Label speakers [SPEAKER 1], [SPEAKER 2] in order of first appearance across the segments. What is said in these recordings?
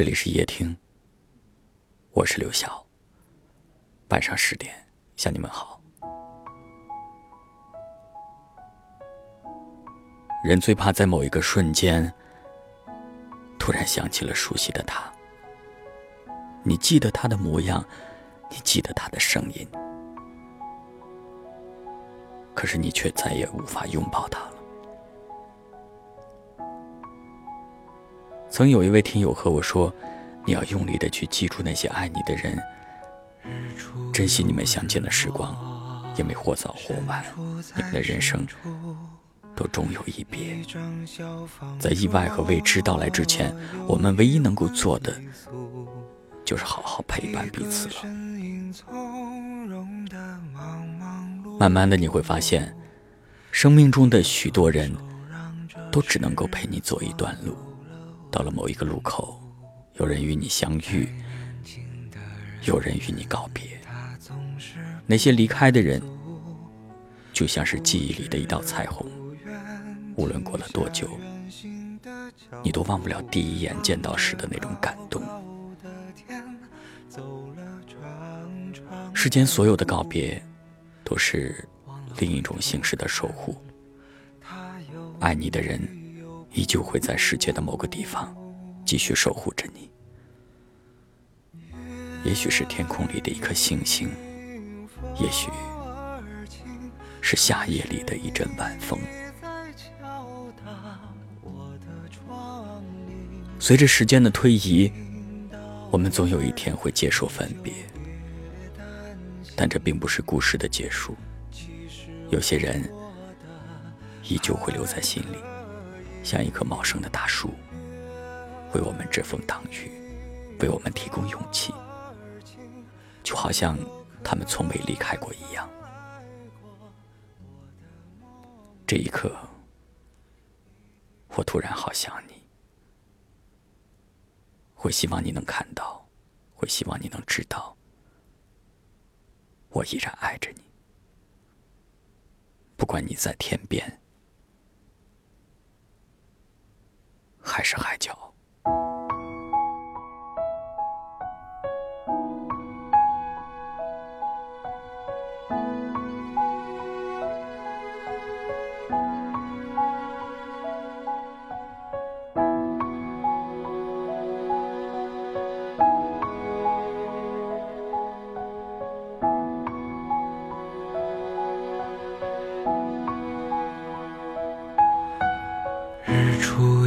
[SPEAKER 1] 这里是夜听，我是刘晓。晚上十点向你们好。人最怕在某一个瞬间，突然想起了熟悉的他。你记得他的模样，你记得他的声音，可是你却再也无法拥抱他了。曾有一位听友和我说：“你要用力的去记住那些爱你的人，珍惜你们相见的时光，因为或早或晚，你们的人生都终有一别。在意外和未知到来之前，我们唯一能够做的，就是好好陪伴彼此了。慢慢的，你会发现，生命中的许多人都只能够陪你走一段路。”到了某一个路口，有人与你相遇，有人与你告别。那些离开的人，就像是记忆里的一道彩虹，无论过了多久，你都忘不了第一眼见到时的那种感动。世间所有的告别，都是另一种形式的守护。爱你的人。依旧会在世界的某个地方继续守护着你。也许是天空里的一颗星星，也许是夏夜里的一阵晚风。随着时间的推移，我们总有一天会接受分别，但这并不是故事的结束。有些人依旧会留在心里。像一棵茂盛的大树，为我们遮风挡雨，为我们提供勇气，就好像他们从未离开过一样。这一刻，我突然好想你，会希望你能看到，会希望你能知道，我依然爱着你，不管你在天边。还是海角。
[SPEAKER 2] 日出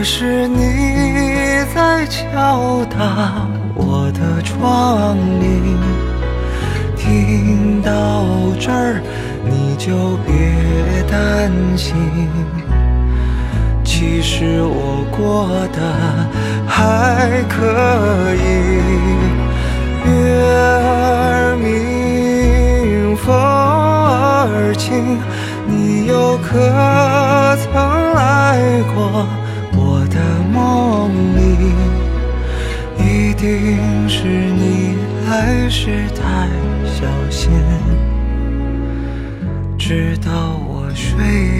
[SPEAKER 2] 可是你在敲打我的窗棂，听到这儿你就别担心，其实我过得还可以。月儿明，风儿轻，你又可曾来是太小心，直到我睡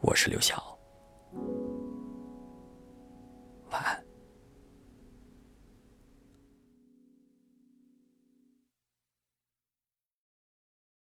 [SPEAKER 1] 我是刘晓。